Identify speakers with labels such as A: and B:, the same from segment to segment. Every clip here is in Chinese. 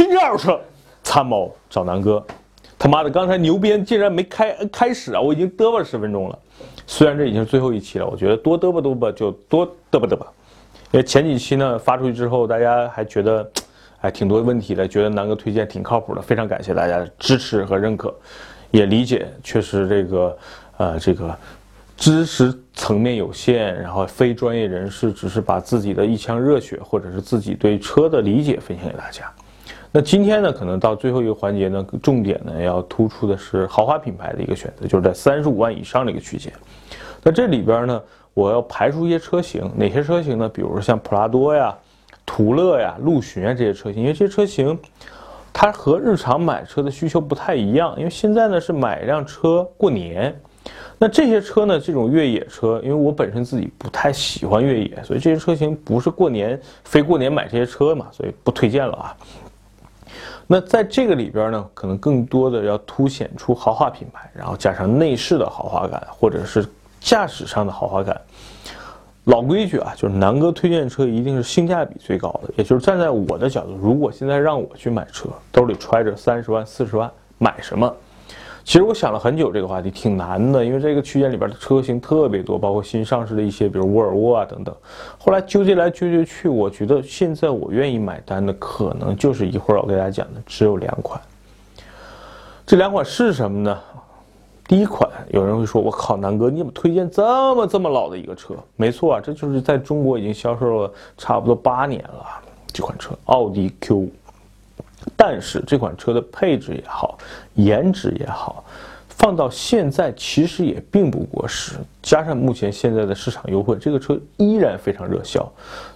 A: 新二车参谋找南哥，他妈的，刚才牛鞭竟然没开开始啊！我已经嘚吧十分钟了，虽然这已经是最后一期了，我觉得多嘚吧嘚吧就多嘚吧嘚吧，因为前几期呢发出去之后，大家还觉得，哎，挺多问题的，觉得南哥推荐挺靠谱的，非常感谢大家的支持和认可，也理解，确实这个，呃，这个。知识层面有限，然后非专业人士只是把自己的一腔热血或者是自己对车的理解分享给大家。那今天呢，可能到最后一个环节呢，重点呢要突出的是豪华品牌的一个选择，就是在三十五万以上的一个区间。那这里边呢，我要排除一些车型，哪些车型呢？比如像普拉多呀、途乐呀、陆巡啊这些车型，因为这些车型它和日常买车的需求不太一样，因为现在呢是买一辆车过年。那这些车呢？这种越野车，因为我本身自己不太喜欢越野，所以这些车型不是过年非过年买这些车嘛，所以不推荐了啊。那在这个里边呢，可能更多的要凸显出豪华品牌，然后加上内饰的豪华感，或者是驾驶上的豪华感。老规矩啊，就是南哥推荐车一定是性价比最高的，也就是站在我的角度，如果现在让我去买车，兜里揣着三十万、四十万，买什么？其实我想了很久，这个话题挺难的，因为这个区间里边的车型特别多，包括新上市的一些，比如沃尔沃啊等等。后来纠结来纠结去，我觉得现在我愿意买单的，可能就是一会儿我给大家讲的，只有两款。这两款是什么呢？第一款，有人会说：“我靠，南哥，你怎么推荐这么这么老的一个车？”没错啊，这就是在中国已经销售了差不多八年了，这款车，奥迪 Q5。但是这款车的配置也好，颜值也好，放到现在其实也并不过时。加上目前现在的市场优惠，这个车依然非常热销。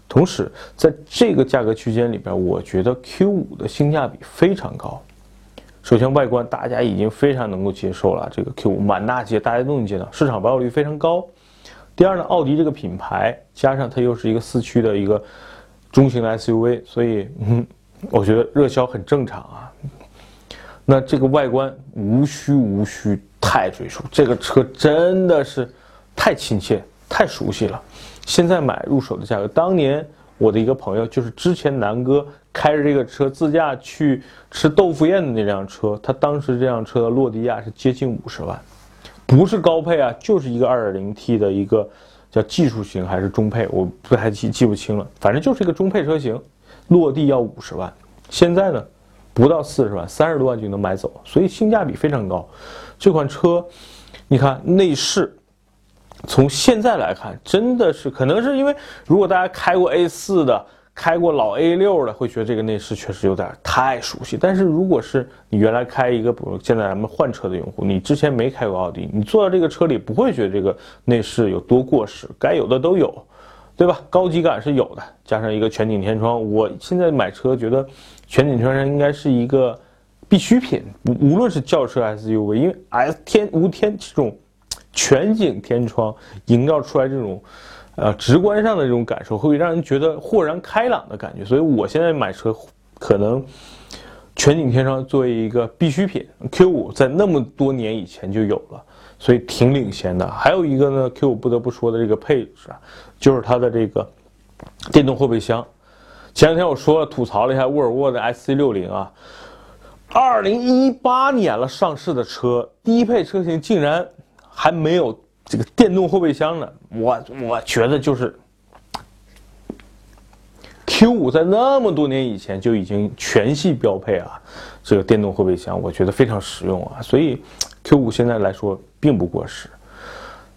A: 同时，在这个价格区间里边，我觉得 Q5 的性价比非常高。首先，外观大家已经非常能够接受了，这个 Q5 满大街大家都能见到，市场保有率非常高。第二呢，奥迪这个品牌，加上它又是一个四驱的一个中型的 SUV，所以嗯。我觉得热销很正常啊。那这个外观无需无需太赘述，这个车真的是太亲切、太熟悉了。现在买入手的价格，当年我的一个朋友就是之前南哥开着这个车自驾去吃豆腐宴的那辆车，他当时这辆车的落地价是接近五十万，不是高配啊，就是一个 2.0T 的一个叫技术型还是中配，我不太记记不清了，反正就是一个中配车型。落地要五十万，现在呢，不到四十万，三十多万就能买走，所以性价比非常高。这款车，你看内饰，从现在来看，真的是可能是因为，如果大家开过 A 四的，开过老 A 六的，会觉得这个内饰确实有点太熟悉。但是如果是你原来开一个，比如现在咱们换车的用户，你之前没开过奥迪，你坐到这个车里不会觉得这个内饰有多过时，该有的都有。对吧？高级感是有的，加上一个全景天窗。我现在买车觉得，全景天窗应该是一个必需品。无无论是轿车 SUV，因为 S 天无天这种全景天窗营造出来这种，呃，直观上的这种感受，会让人觉得豁然开朗的感觉。所以我现在买车，可能全景天窗作为一个必需品。Q5 在那么多年以前就有了。所以挺领先的。还有一个呢，Q 五不得不说的这个配置啊，就是它的这个电动后备箱。前两天我说了，吐槽了一下沃尔沃的 S C 六零啊，二零一八年了上市的车，低配车型竟然还没有这个电动后备箱呢。我我觉得就是 Q 五在那么多年以前就已经全系标配啊，这个电动后备箱，我觉得非常实用啊。所以 Q 五现在来说。并不过时。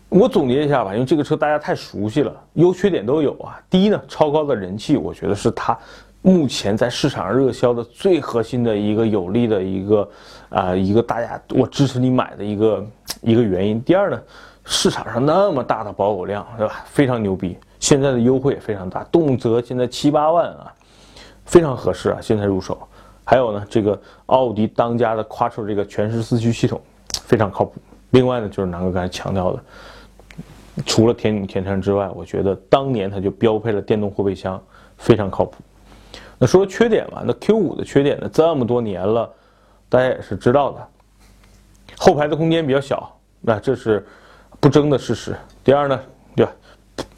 A: 我总结一下吧，因为这个车大家太熟悉了，优缺点都有啊。第一呢，超高的人气，我觉得是它目前在市场上热销的最核心的一个有利的一个啊一个大家我支持你买的一个一个原因。第二呢，市场上那么大的保有量，对吧？非常牛逼，现在的优惠也非常大，动辄现在七八万啊，非常合适啊，现在入手。还有呢，这个奥迪当家的 Quattro 这个全时四驱系统，非常靠谱。另外呢，就是南哥刚才强调的，除了天顶天山之外，我觉得当年它就标配了电动后备箱，非常靠谱。那说缺点吧，那 Q 五的缺点呢，这么多年了，大家也是知道的，后排的空间比较小，那这是不争的事实。第二呢，对吧？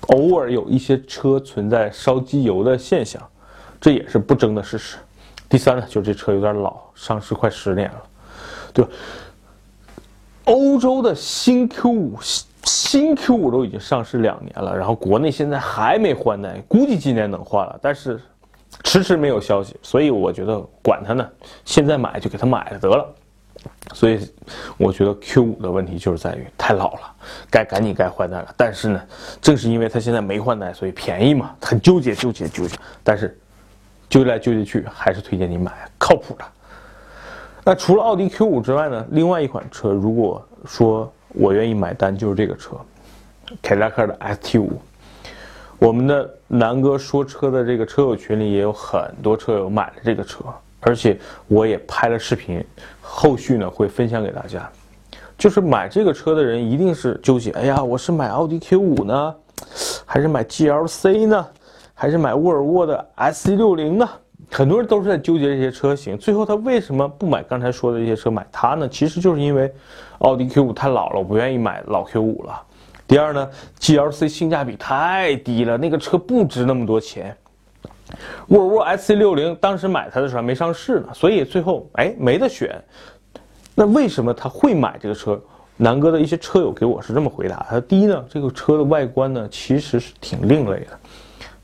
A: 偶尔有一些车存在烧机油的现象，这也是不争的事实。第三呢，就是这车有点老，上市快十年了，对吧？欧洲的新 Q 五新 Q 五都已经上市两年了，然后国内现在还没换代，估计今年能换了，但是迟迟没有消息，所以我觉得管它呢，现在买就给它买了得了。所以我觉得 Q 五的问题就是在于太老了，该赶紧该换代了。但是呢，正是因为它现在没换代，所以便宜嘛，很纠结纠结纠结。但是纠结来纠结去，还是推荐你买靠谱的。那除了奥迪 Q 五之外呢，另外一款车，如果说我愿意买单，就是这个车，凯迪拉克的 ST 五。我们的南哥说车的这个车友群里也有很多车友买了这个车，而且我也拍了视频，后续呢会分享给大家。就是买这个车的人一定是纠结，哎呀，我是买奥迪 Q 五呢，还是买 GLC 呢，还是买沃尔沃的 S 六零呢？很多人都是在纠结这些车型，最后他为什么不买刚才说的这些车，买它呢？其实就是因为奥迪 Q 五太老了，我不愿意买老 Q 五了。第二呢，GLC 性价比太低了，那个车不值那么多钱。沃尔沃 SC60 当时买它的时候还没上市呢，所以最后哎没得选。那为什么他会买这个车？南哥的一些车友给我是这么回答：他第一呢，这个车的外观呢其实是挺另类的，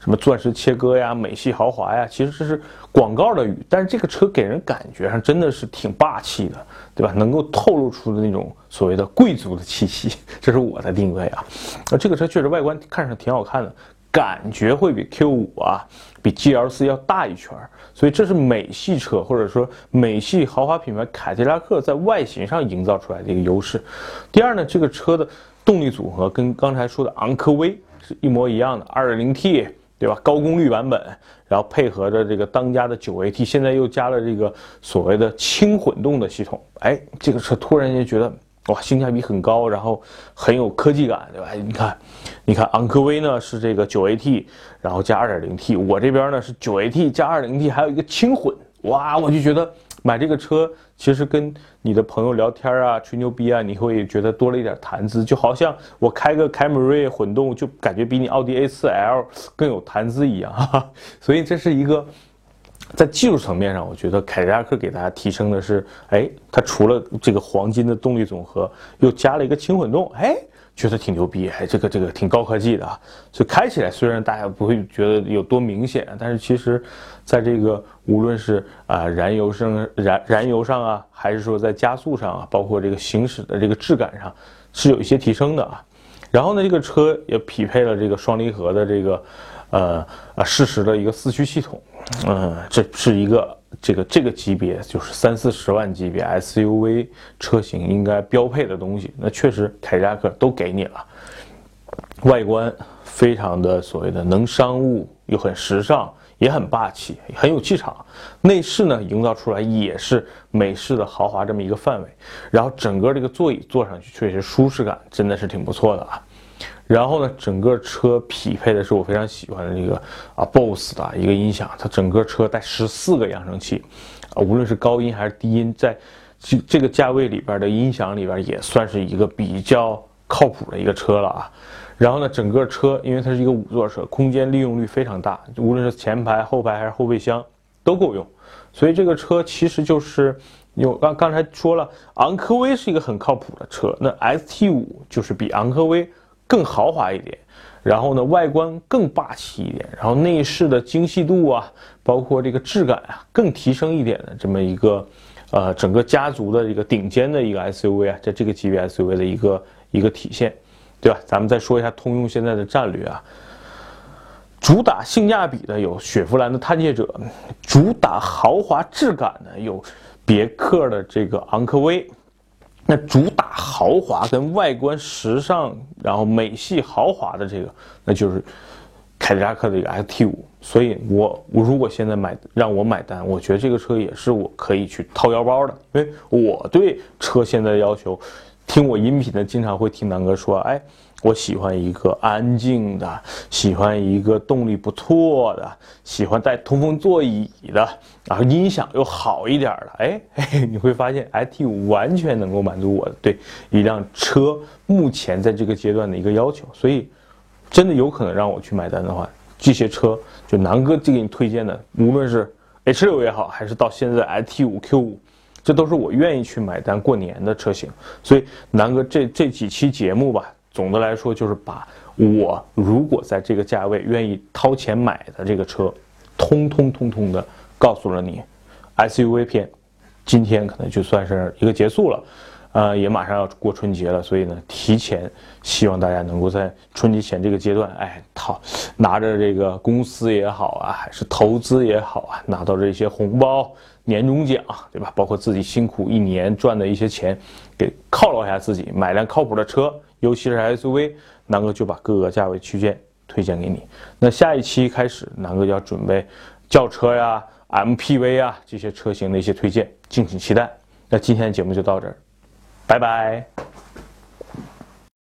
A: 什么钻石切割呀、美系豪华呀，其实这是广告的语，但是这个车给人感觉上真的是挺霸气的。对吧？能够透露出的那种所谓的贵族的气息，这是我的定位啊。那这个车确实外观看上挺好看的，感觉会比 Q 五啊，比 GLC 要大一圈儿。所以这是美系车或者说美系豪华品牌凯迪拉克在外形上营造出来的一个优势。第二呢，这个车的动力组合跟刚才说的昂科威是一模一样的，2.0T。对吧？高功率版本，然后配合着这个当家的九 AT，现在又加了这个所谓的轻混动的系统。哎，这个车突然间觉得哇，性价比很高，然后很有科技感，对吧？你看，你看昂科威呢是这个九 AT，然后加 2.0T，我这边呢是九 AT 加 2.0T，还有一个轻混。哇，我就觉得买这个车，其实跟你的朋友聊天啊、吹牛逼啊，你会觉得多了一点谈资，就好像我开个凯美瑞混动，就感觉比你奥迪 A4L 更有谈资一样。所以这是一个在技术层面上，我觉得凯迪拉克给大家提升的是，哎，它除了这个黄金的动力总和，又加了一个轻混动，哎。觉得挺牛逼，哎，这个这个挺高科技的啊，所以开起来虽然大家不会觉得有多明显，但是其实，在这个无论是啊燃油上燃燃油上啊，还是说在加速上啊，包括这个行驶的这个质感上，是有一些提升的啊。然后呢，这个车也匹配了这个双离合的这个，呃啊适时的一个四驱系统，嗯，这是一个。这个这个级别就是三四十万级别 SUV 车型应该标配的东西，那确实凯迪拉克都给你了。外观非常的所谓的能商务，又很时尚，也很霸气，很有气场。内饰呢，营造出来也是美式的豪华这么一个范围。然后整个这个座椅坐上去确实舒适感真的是挺不错的啊。然后呢，整个车匹配的是我非常喜欢的这个啊，BOSS 的一个音响，它整个车带十四个扬声器，啊，无论是高音还是低音，在这这个价位里边的音响里边也算是一个比较靠谱的一个车了啊。然后呢，整个车因为它是一个五座车，空间利用率非常大，无论是前排、后排还是后备箱都够用，所以这个车其实就是有刚刚才说了，昂科威是一个很靠谱的车，那 ST 五就是比昂科威。更豪华一点，然后呢，外观更霸气一点，然后内饰的精细度啊，包括这个质感啊，更提升一点的这么一个，呃，整个家族的一个顶尖的一个 SUV 啊，在这个级别 SUV 的一个一个体现，对吧？咱们再说一下通用现在的战略啊，主打性价比的有雪佛兰的探界者，主打豪华质感的有别克的这个昂科威。那主打豪华跟外观时尚，然后美系豪华的这个，那就是凯迪拉克的一个 XT 五。所以，我我如果现在买让我买单，我觉得这个车也是我可以去掏腰包的，因为我对车现在的要求，听我音频的经常会听南哥说，哎。我喜欢一个安静的，喜欢一个动力不错的，喜欢带通风座椅的，然后音响又好一点的。哎，你会发现 iT 五完全能够满足我对一辆车目前在这个阶段的一个要求。所以，真的有可能让我去买单的话，这些车就南哥就给你推荐的，无论是 H 六也好，还是到现在 iT 五 Q 五，这都是我愿意去买单过年的车型。所以南哥这这几期节目吧，总的来说就是把我如果在这个价位愿意掏钱买的这个车，通通通通的告诉了你。SUV 片，今天可能就算是一个结束了。呃，也马上要过春节了，所以呢，提前希望大家能够在春节前这个阶段，哎，掏拿着这个公司也好啊，还是投资也好啊，拿到这些红包、年终奖，对吧？包括自己辛苦一年赚的一些钱，给犒劳一下自己，买辆靠谱的车，尤其是 SUV，南哥就把各个价位区间推荐给你。那下一期开始，南哥要准备轿车呀、MPV 啊这些车型的一些推荐，敬请期待。那今天的节目就到这儿。拜拜。